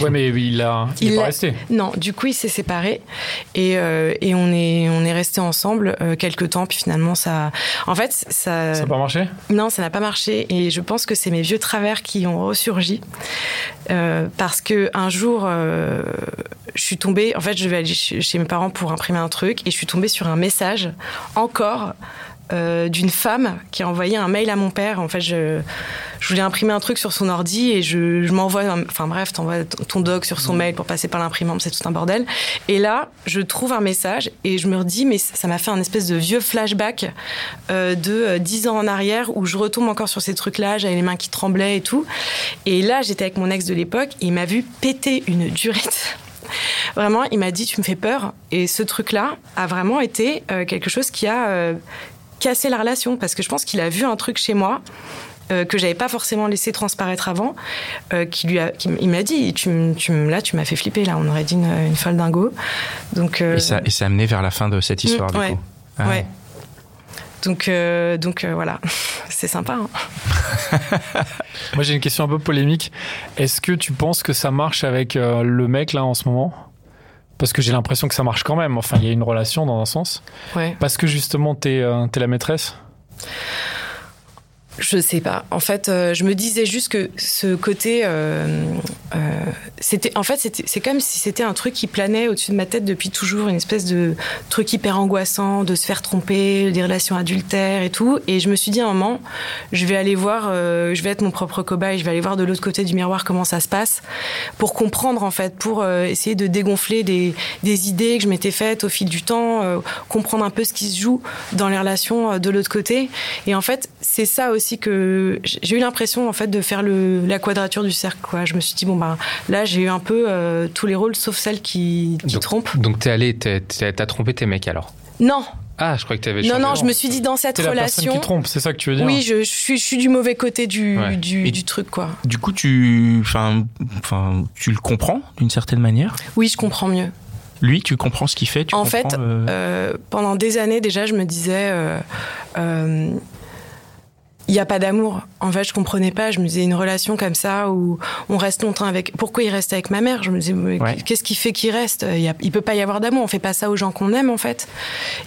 [SPEAKER 4] Ouais, mais il a, il, est pas resté.
[SPEAKER 3] Non, du coup, il s'est séparé et, euh, et on est on est resté ensemble euh, quelques temps. Puis finalement, ça, en fait, ça,
[SPEAKER 4] Ça n'a pas marché?
[SPEAKER 3] Non, ça n'a pas marché et je pense que c'est mes vieux travers qui ont ressurgi Euh, parce que un jour, je suis tombée. En fait, je vais aller chez mes parents pour imprimer un truc et je suis tombée sur un message encore. Euh, d'une femme qui a envoyé un mail à mon père. En fait, je, je voulais imprimer un truc sur son ordi et je, je m'envoie, enfin bref, t'envoies ton doc sur son mail pour passer par l'imprimante, c'est tout un bordel. Et là, je trouve un message et je me redis, mais ça m'a fait un espèce de vieux flashback euh, de euh, 10 ans en arrière où je retombe encore sur ces trucs-là, j'avais les mains qui tremblaient et tout. Et là, j'étais avec mon ex de l'époque et il m'a vu péter une durite. Vraiment, il m'a dit, tu me fais peur. Et ce truc-là a vraiment été euh, quelque chose qui a euh, cassé la relation parce que je pense qu'il a vu un truc chez moi euh, que j'avais pas forcément laissé transparaître avant, euh, qui lui a, qui il m'a dit, tu, tu, là, tu m'as fait flipper, là, on aurait dit une, une folle dingo. Donc, euh,
[SPEAKER 1] Et ça, et ça a amené vers la fin de cette histoire,
[SPEAKER 3] Mm,
[SPEAKER 1] du
[SPEAKER 3] ouais.
[SPEAKER 1] coup. Ah
[SPEAKER 3] ouais. Donc, euh, donc euh, voilà, c'est sympa. hein.
[SPEAKER 4] Moi, j'ai une question un peu polémique. Est-ce que tu penses que ça marche avec euh, le mec là en ce moment? Parce que j'ai l'impression que ça marche quand même. Enfin, il y a une relation dans un sens.
[SPEAKER 3] Ouais.
[SPEAKER 4] Parce que justement, t'es euh, t'es la maîtresse.
[SPEAKER 3] Je sais pas. En fait, euh, je me disais juste que ce côté, euh, euh, c'était, en fait, c'est comme si c'était un truc qui planait au-dessus de ma tête depuis toujours, une espèce de truc hyper angoissant, de se faire tromper, des relations adultères et tout. Et je me suis dit à un moment, je vais aller voir, je vais être mon propre cobaye, je vais aller voir de l'autre côté du miroir comment ça se passe, pour comprendre en fait, pour essayer de dégonfler des, des idées que je m'étais faites au fil du temps, comprendre un peu ce qui se joue dans les relations de l'autre côté. Et en fait, c'est ça aussi que j'ai eu l'impression en fait de faire le, la quadrature du cercle. Quoi. Je me suis dit bon bah là j'ai eu un peu euh, tous les rôles sauf celle qui, qui
[SPEAKER 2] Donc-
[SPEAKER 3] trompe.
[SPEAKER 2] Donc t'es allé, t'as trompé tes mecs alors?
[SPEAKER 3] Non,
[SPEAKER 2] Ah, je crois que t'avais
[SPEAKER 3] non,
[SPEAKER 2] changé.
[SPEAKER 3] non, je me suis dit dans cette
[SPEAKER 4] la personne
[SPEAKER 3] relation.
[SPEAKER 4] qui trompe, c'est ça que tu veux dire?
[SPEAKER 3] Oui, je, je suis, je suis du mauvais côté du,
[SPEAKER 2] Ouais.
[SPEAKER 3] du,
[SPEAKER 1] Et-
[SPEAKER 3] du truc quoi.
[SPEAKER 1] Du coup, tu, enfin, enfin, tu le comprends d'une certaine manière?
[SPEAKER 3] Oui, je comprends mieux.
[SPEAKER 1] Lui, tu comprends ce qu'il fait. Tu
[SPEAKER 3] En
[SPEAKER 1] comprends,
[SPEAKER 3] fait,
[SPEAKER 1] euh,
[SPEAKER 3] Euh, pendant des années déjà, je me disais, euh, euh, il n'y a pas d'amour. En fait, je comprenais pas. Je me disais une relation comme ça où on reste longtemps avec. Pourquoi il reste avec ma mère? Je me disais,
[SPEAKER 1] Ouais.
[SPEAKER 3] qu'est-ce qui fait qu'il reste? Il, il peut pas y avoir d'amour. On fait pas ça aux gens qu'on aime en fait.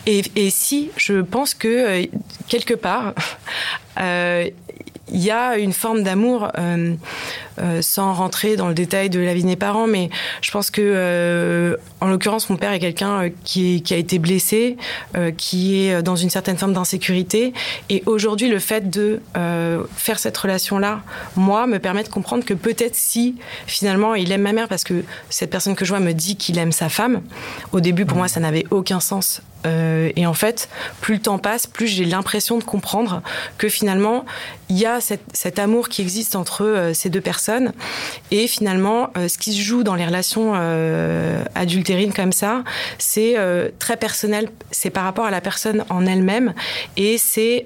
[SPEAKER 3] Et, et si, je pense que euh, quelque part. euh, il y a une forme d'amour, euh, euh, sans rentrer dans le détail de la vie de mes parents, mais je pense que, euh, en l'occurrence, mon père est quelqu'un qui, a été blessé, qui est dans une certaine forme d'insécurité. Et aujourd'hui, le fait de faire cette relation-là, moi, me permet de comprendre que peut-être si, finalement, il aime ma mère, parce que cette personne que je vois me dit qu'il aime sa femme, au début, pour moi, ça n'avait aucun sens. Et en fait, plus le temps passe, plus j'ai l'impression de comprendre que finalement, il y a cet amour qui existe entre euh, ces deux personnes. Et finalement, euh, ce qui se joue dans les relations euh, adultérines comme ça, c'est très personnel. C'est par rapport à la personne en elle-même. Et c'est...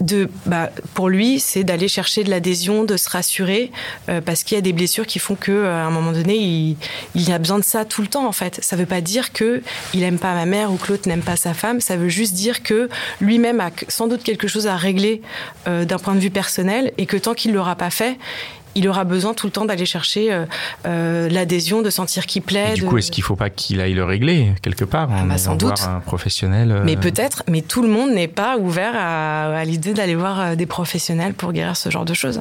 [SPEAKER 3] de, bah, pour lui, c'est d'aller chercher de l'adhésion, de se rassurer, euh, parce qu'il y a des blessures qui font que, euh, à un moment donné, il, il a besoin de ça tout le temps. En fait, ça veut pas dire que il aime pas ma mère ou que l'autre n'aime pas sa femme. Ça veut juste dire que lui-même a sans doute quelque chose à régler euh, d'un point de vue personnel, et que tant qu'il l'aura pas fait, il aura besoin tout le temps d'aller chercher euh, euh, l'adhésion, de sentir qu'il plaît.
[SPEAKER 1] et du
[SPEAKER 3] de-
[SPEAKER 1] coup, est-ce qu'il faut pas qu'il aille le régler quelque part en
[SPEAKER 3] bah, sans
[SPEAKER 1] voir
[SPEAKER 3] doute.
[SPEAKER 1] un professionnel euh,
[SPEAKER 3] Mais peut-être, mais tout le monde n'est pas ouvert à, à l'idée d'aller voir des professionnels pour guérir ce genre de choses.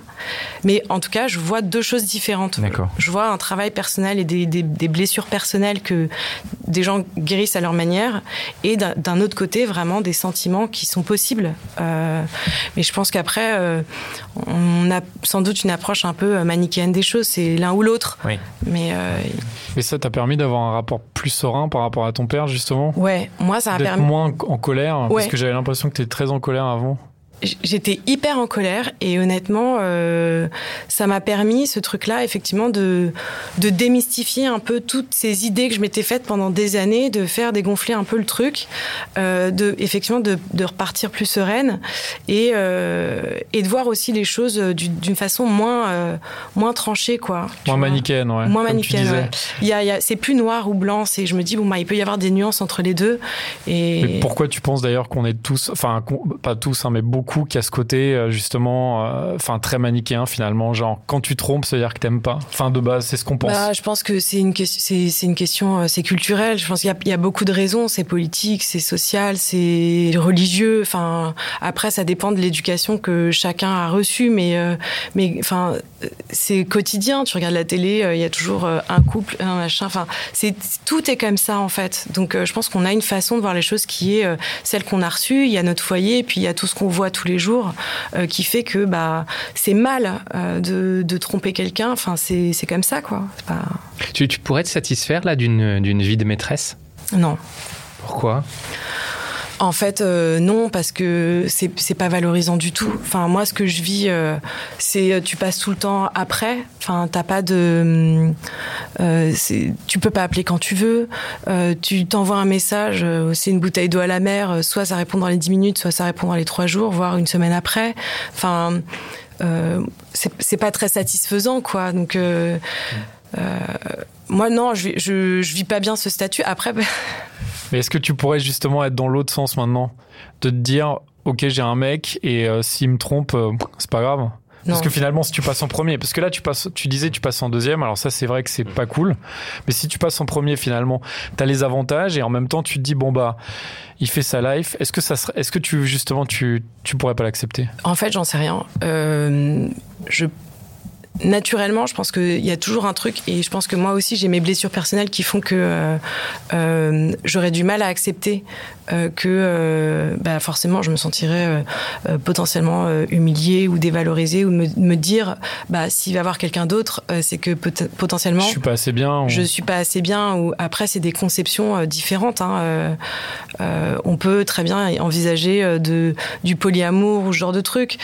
[SPEAKER 3] Mais en tout cas, je vois deux choses différentes.
[SPEAKER 1] D'accord.
[SPEAKER 3] Je vois un travail personnel et des, des- des blessures personnelles que des gens guérissent à leur manière, et d'un- autre côté, vraiment des sentiments qui sont possibles. Mais je pense qu'après, on a sans doute une approche un peu manichéenne des choses, c'est l'un ou l'autre.
[SPEAKER 1] Oui.
[SPEAKER 3] Mais euh,
[SPEAKER 4] Et ça t'a permis d'avoir un rapport plus serein par rapport à ton père, justement?
[SPEAKER 3] Ouais, moi, ça m'a permis.
[SPEAKER 4] moins en colère Parce que j'avais l'impression que t'étais très en colère avant.
[SPEAKER 3] J'étais hyper en colère et honnêtement, euh, ça m'a permis ce truc-là, effectivement, de, de démystifier un peu toutes ces idées que je m'étais faites pendant des années, de faire dégonfler un peu le truc, euh, de effectivement de, de repartir plus sereine et, euh, et de voir aussi les choses du- d'une façon moins moins tranchée, quoi.
[SPEAKER 4] Moins manichéenne, ouais.
[SPEAKER 3] Moins manichéenne. ouais. Il y a, c'est plus noir ou blanc. C'est, je me dis bon bah il peut y avoir des nuances entre les deux. Et
[SPEAKER 4] Mais pourquoi tu penses d'ailleurs qu'on est tous, enfin pas tous, hein, mais beaucoup qui a ce côté euh, justement, euh, enfin très manichéen finalement, genre quand tu trompes, ça veut dire que t'aimes pas. Enfin de base, c'est ce qu'on pense.
[SPEAKER 3] Bah, je pense que c'est une question, c'est, euh, culturel. Je pense qu'il y a, beaucoup de raisons. C'est politique, c'est social, c'est religieux. Enfin, après, ça dépend de l'éducation que chacun a reçue, mais, euh, mais, enfin, euh, c'est quotidien. Tu regardes la télé, euh, il y a toujours euh, un couple, un machin. Enfin, c'est tout est comme ça en fait. Donc, euh, je pense qu'on a une façon de voir les choses qui est euh, celle qu'on a reçue. Il y a notre foyer, puis il y a tout ce qu'on voit tous les jours, euh, qui fait que bah c'est mal euh, de, de tromper quelqu'un. Enfin, c'est, comme ça quoi. Pas...
[SPEAKER 2] Tu, tu pourrais te satisfaire là d'une vie de maîtresse?
[SPEAKER 3] Non.
[SPEAKER 2] Pourquoi?
[SPEAKER 3] En fait, euh, non, parce que c'est c'est pas valorisant du tout. Enfin, moi, ce que je vis, euh, c'est euh, tu passes tout le temps après. Enfin, t'as pas de, euh, tu peux pas appeler quand tu veux. Euh, tu t'envoies un message, euh, c'est une bouteille d'eau à la mer. Soit ça répond dans les 10 minutes, soit ça répond dans les 3 jours, voire une semaine après. Enfin, c'est c'est pas très satisfaisant, quoi. Donc. euh, moi non, je, je, je vis pas bien ce statut. Après, bah,
[SPEAKER 4] Mais est-ce que tu pourrais justement être dans l'autre sens maintenant? De te dire, ok, j'ai un mec et euh, s'il me trompe, euh, c'est pas grave. Parce que finalement, si tu passes en premier, parce que là, tu passes, tu disais, tu passes en deuxième. Alors ça, c'est vrai que c'est pas cool. Mais si tu passes en premier, finalement, t'as les avantages et en même temps, tu te dis, bon bah, il fait sa life. Est-ce que ça serait, est-ce que tu justement, tu, tu pourrais pas l'accepter?
[SPEAKER 3] En fait, j'en sais rien. Euh, je naturellement, je pense qu'il y a toujours un truc, et je pense que moi aussi, j'ai mes blessures personnelles qui font que euh, euh, j'aurais du mal à accepter euh, que bah, forcément je me sentirais potentiellement humiliée ou dévalorisée, ou me, me dire, bah, s'il va y avoir quelqu'un d'autre, c'est que potentiellement
[SPEAKER 4] Je suis pas assez bien. ou-
[SPEAKER 3] je suis pas assez bien ou après c'est des conceptions différentes hein. On peut très bien envisager de du polyamour ou ce genre de truc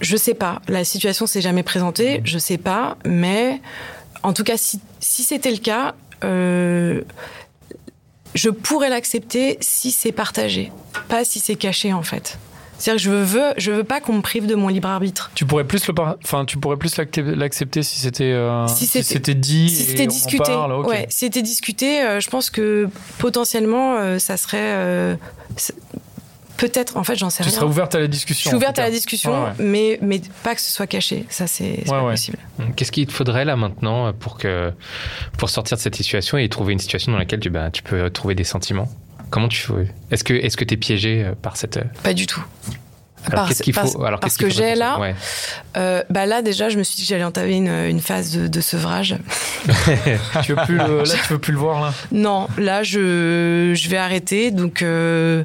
[SPEAKER 3] je sais pas. La situation s'est jamais présentée. Je sais pas. Mais en tout cas si, si c'était le cas euh, je pourrais l'accepter si c'est partagé. Pas si c'est caché en fait. C'est-à-dire que je veux je veux pas qu'on me prive de mon libre arbitre.
[SPEAKER 4] Tu pourrais plus le, enfin, tu pourrais plus l'accepter si c'était, euh,
[SPEAKER 3] Si c'était-
[SPEAKER 4] dit.
[SPEAKER 3] si c'était discuté,
[SPEAKER 4] parle,
[SPEAKER 3] ouais, si c'était discuté, euh, je pense que potentiellement ça serait peut-être. En fait, j'en sais
[SPEAKER 4] Tu
[SPEAKER 3] rien.
[SPEAKER 4] serais ouverte à la discussion.
[SPEAKER 3] je suis ouverte à la discussion,
[SPEAKER 4] Ouais, ouais.
[SPEAKER 3] mais mais pas que ce soit caché. Ça, c'est
[SPEAKER 4] Ouais,
[SPEAKER 3] pas
[SPEAKER 4] ouais.
[SPEAKER 3] possible.
[SPEAKER 2] Qu'est-ce qu'il te faudrait là maintenant pour que pour sortir de cette situation et trouver une situation dans laquelle tu bah, tu peux trouver des sentiments? Comment tu fais? Est-ce que est-ce que t'es piégé euh, par cette
[SPEAKER 3] Pas du tout.
[SPEAKER 2] Alors
[SPEAKER 3] Parce-
[SPEAKER 2] qu'est-ce qu'il faut alors
[SPEAKER 3] parce
[SPEAKER 2] qu'est-ce qu'il
[SPEAKER 3] que j'ai là,
[SPEAKER 2] Ouais.
[SPEAKER 3] Euh, bah là déjà, je me suis dit que j'allais entamer une, une phase de, de sevrage.
[SPEAKER 4] Tu veux plus le, là, tu veux plus le voir là.
[SPEAKER 3] Non, là je, je vais arrêter. Donc euh,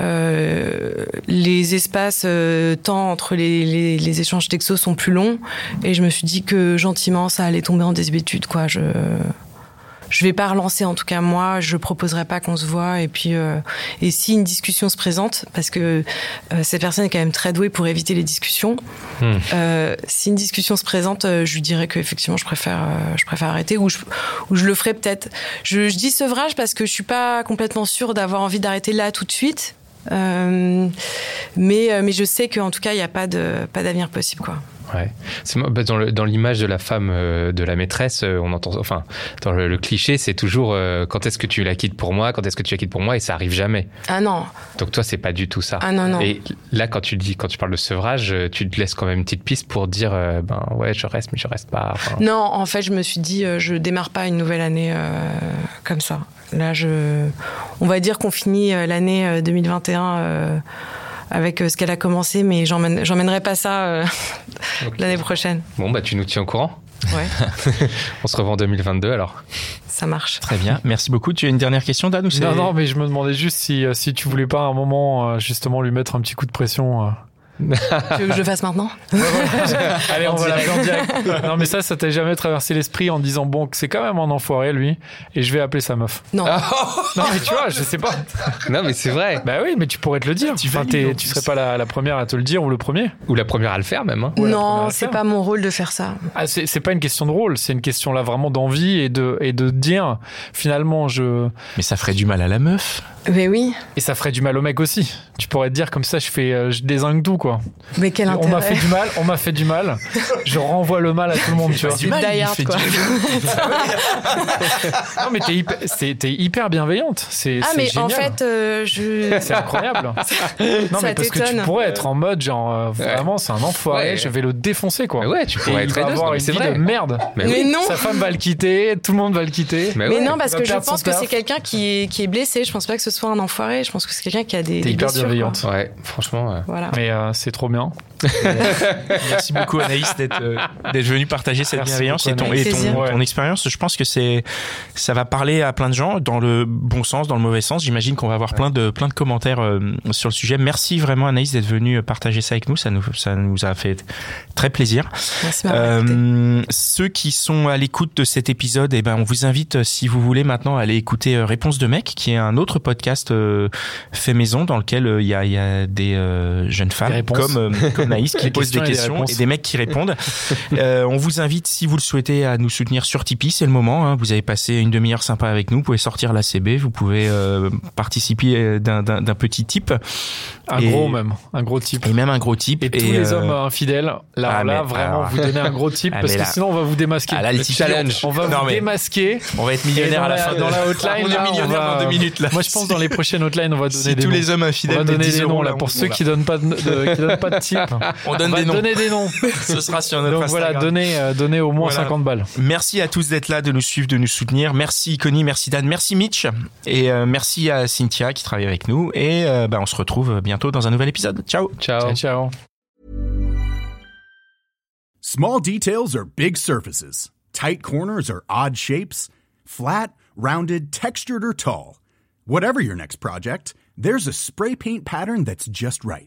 [SPEAKER 3] euh, les espaces euh, temps entre les, les, les échanges textos sont plus longs et je me suis dit que gentiment ça allait tomber en désuétude quoi. Je je vais pas relancer en tout cas moi. Je proposerai pas qu'on se voit et puis euh, et si une discussion se présente parce que euh, cette personne est quand même très douée pour éviter les discussions.
[SPEAKER 2] Hmm.
[SPEAKER 3] Euh, si une discussion se présente, je lui dirais que effectivement je préfère je préfère arrêter ou je ou je le ferai peut-être. Je, je dis sevrage parce que je suis pas complètement sûre d'avoir envie d'arrêter là tout de suite. Euh, mais mais je sais qu'en tout cas il n'y a pas d'avenir possible quoi.
[SPEAKER 2] Ouais. C'est moi, bah, dans le- dans l'image de la femme euh, de la maîtresse, euh, on entend enfin dans le, le cliché, c'est toujours euh, quand est-ce que tu la quittes pour moi, quand est-ce que tu la quittes pour moi et ça arrive jamais.
[SPEAKER 3] Ah non
[SPEAKER 2] Donc toi c'est pas du tout ça.
[SPEAKER 3] ah non non.
[SPEAKER 2] Et là, quand tu dis, quand tu parles de sevrage, tu te laisses quand même une petite piste pour dire, euh, ben ouais, je reste, mais je reste pas. Enfin,
[SPEAKER 3] Non, en fait, je me suis dit, je démarre pas une nouvelle année comme ça. Là, je, on va dire qu'on finit l'année euh, 2021 euh, avec euh, ce qu'elle a commencé, mais j'emmène- j'emmènerai pas ça euh, l'année prochaine.
[SPEAKER 2] Bon, bah tu nous tiens au courant.
[SPEAKER 3] Ouais,
[SPEAKER 2] On se revoit en 2022 alors.
[SPEAKER 3] ça marche.
[SPEAKER 1] Très bien. Merci beaucoup. Tu as une dernière question, Dan ou c'est-
[SPEAKER 4] Non, non, mais je me demandais juste si, euh, si tu voulais pas à un moment justement lui mettre un petit coup de pression.
[SPEAKER 3] Tu veux que je le fasse maintenant
[SPEAKER 4] Allez, on va l'appeler en direct. Non, mais ça, ça t'a jamais traversé l'esprit en disant bon, que c'est quand même un enfoiré lui, et je vais appeler sa meuf.
[SPEAKER 3] Non.
[SPEAKER 4] Non, mais tu vois, je sais pas.
[SPEAKER 2] non, mais c'est vrai.
[SPEAKER 4] Bah oui, mais tu pourrais te le dire.
[SPEAKER 1] Tu
[SPEAKER 4] Enfin, tu serais pas la, la première à te le dire ou le premier.
[SPEAKER 2] Ou la première à le faire même. Hein.
[SPEAKER 4] La
[SPEAKER 3] non, c'est pas mon rôle de faire ça.
[SPEAKER 4] Ah, c'est c'est pas une question de rôle, c'est une question là vraiment d'envie et de, et de dire finalement je.
[SPEAKER 1] Mais ça ferait du mal à la meuf.
[SPEAKER 3] Mais oui,
[SPEAKER 4] Et ça ferait du mal au mec aussi. Tu pourrais te dire comme ça, je fais, euh, je désingue tout quoi.
[SPEAKER 3] Mais quel
[SPEAKER 4] On m'a fait
[SPEAKER 3] intérêt
[SPEAKER 4] du mal, on m'a fait du mal. Je renvoie le mal à tout le monde, tu vois.
[SPEAKER 3] C'est Die Hard, quoi.
[SPEAKER 4] Non, mais t'es hyper, bienveillante. C'est
[SPEAKER 3] Ah, mais
[SPEAKER 4] génial.
[SPEAKER 3] en fait, euh, je.
[SPEAKER 4] C'est incroyable. non,
[SPEAKER 3] Ça
[SPEAKER 4] mais parce que tu pourrais être en mode genre euh, vraiment c'est un enfoiré,
[SPEAKER 2] Ouais.
[SPEAKER 4] je vais le défoncer quoi.
[SPEAKER 2] Mais ouais, tu pourrais
[SPEAKER 4] Et il
[SPEAKER 2] être
[SPEAKER 4] va
[SPEAKER 2] aideuse,
[SPEAKER 4] avoir une
[SPEAKER 2] c'est
[SPEAKER 4] vie
[SPEAKER 2] vrai.
[SPEAKER 4] de merde.
[SPEAKER 2] Mais
[SPEAKER 3] Mais
[SPEAKER 2] oui.
[SPEAKER 3] non
[SPEAKER 4] Sa femme va le quitter, tout le monde va le quitter.
[SPEAKER 2] Mais
[SPEAKER 3] Mais
[SPEAKER 2] ouais.
[SPEAKER 3] non, parce
[SPEAKER 4] Il
[SPEAKER 3] que je pense que c'est quelqu'un qui est, qui est blessé. Je pense pas que ce soit un enfoiré. Je pense que c'est quelqu'un qui a des.
[SPEAKER 4] T'es hyper bienveillante.
[SPEAKER 2] Ouais, franchement. euh.
[SPEAKER 3] Voilà.
[SPEAKER 4] Mais euh, c'est trop bien.
[SPEAKER 1] Merci beaucoup Anaïs d'être euh, venue partager cette
[SPEAKER 4] Merci
[SPEAKER 1] bienveillance et ton,
[SPEAKER 4] Anaïs.
[SPEAKER 1] et ton,
[SPEAKER 3] Plaisir.
[SPEAKER 1] ton expérience. Je pense que c'est ça va parler à plein de gens dans le bon sens, dans le mauvais sens. J'imagine qu'on va avoir plein de plein de commentaires euh, sur le sujet. Merci vraiment Anaïs d'être venue partager ça avec nous. Ça nous ça nous a fait très plaisir.
[SPEAKER 3] Merci.
[SPEAKER 1] Euh, ceux qui sont à l'écoute de cet épisode, eh ben, on vous invite, euh, si vous voulez maintenant, à aller écouter euh, Réponse de mec, qui est un autre podcast euh, fait maison dans lequel euh, il y, a, il y a des euh, jeunes femmes
[SPEAKER 4] réponses.
[SPEAKER 1] comme, euh, comme Naïs qui posent des
[SPEAKER 4] questions et des
[SPEAKER 1] et mecs qui répondent. Euh, on vous invite, si vous le souhaitez, à nous soutenir sur Tipeee. C'est le moment. hein. Vous avez passé une demi-heure sympa avec nous. Vous pouvez sortir la CB. Vous pouvez euh, participer d'un- petit type
[SPEAKER 4] Un
[SPEAKER 1] Et-
[SPEAKER 4] gros même, un gros type.
[SPEAKER 1] et même un gros type.
[SPEAKER 4] Et, tous les hommes infidèles, là,
[SPEAKER 1] ah,
[SPEAKER 4] là
[SPEAKER 1] mais-
[SPEAKER 4] vraiment,
[SPEAKER 1] alors-
[SPEAKER 4] vous donnez un gros type
[SPEAKER 1] Ah,
[SPEAKER 4] parce que
[SPEAKER 1] là-
[SPEAKER 4] sinon on va vous démasquer.
[SPEAKER 1] Ah, là, le
[SPEAKER 4] challenge. On va
[SPEAKER 1] Non,
[SPEAKER 4] vous
[SPEAKER 1] mais-
[SPEAKER 4] démasquer.
[SPEAKER 1] on va être
[SPEAKER 4] Et
[SPEAKER 1] millionnaire
[SPEAKER 4] dans
[SPEAKER 1] à la,
[SPEAKER 4] la-
[SPEAKER 1] fin de
[SPEAKER 4] dans la hotline,
[SPEAKER 1] On est
[SPEAKER 4] on
[SPEAKER 1] millionnaire
[SPEAKER 4] va-
[SPEAKER 1] dans deux minutes là.
[SPEAKER 4] Moi, je pense dans les prochaines hotlines, on va donner
[SPEAKER 1] si
[SPEAKER 4] des
[SPEAKER 1] tous les hommes
[SPEAKER 4] on
[SPEAKER 1] infidèles
[SPEAKER 4] va
[SPEAKER 1] mettent
[SPEAKER 4] donner
[SPEAKER 1] 10
[SPEAKER 4] des noms là pour
[SPEAKER 1] on-
[SPEAKER 4] ceux qui donnent pas de, donnent pas de type.
[SPEAKER 1] On donne
[SPEAKER 4] on
[SPEAKER 1] des noms.
[SPEAKER 4] donner des noms.
[SPEAKER 1] Ce sera sur notre
[SPEAKER 4] Donc voilà, donnez, euh, donnez au moins
[SPEAKER 1] Voilà.
[SPEAKER 4] 50 balles.
[SPEAKER 1] Merci à tous d'être là, de nous suivre, de nous soutenir. Merci Connie, merci Dan, merci Mitch et euh, merci à Cynthia qui travaille avec nous. Et euh, bah, on se retrouve bientôt dans un nouvel épisode. Ciao.
[SPEAKER 2] Ciao.
[SPEAKER 4] Ciao, ciao.
[SPEAKER 5] Small details are big surfaces. Tight corners are odd shapes. Flat, rounded, textured, or tall. Whatever your next project, there's a spray paint pattern that's just right.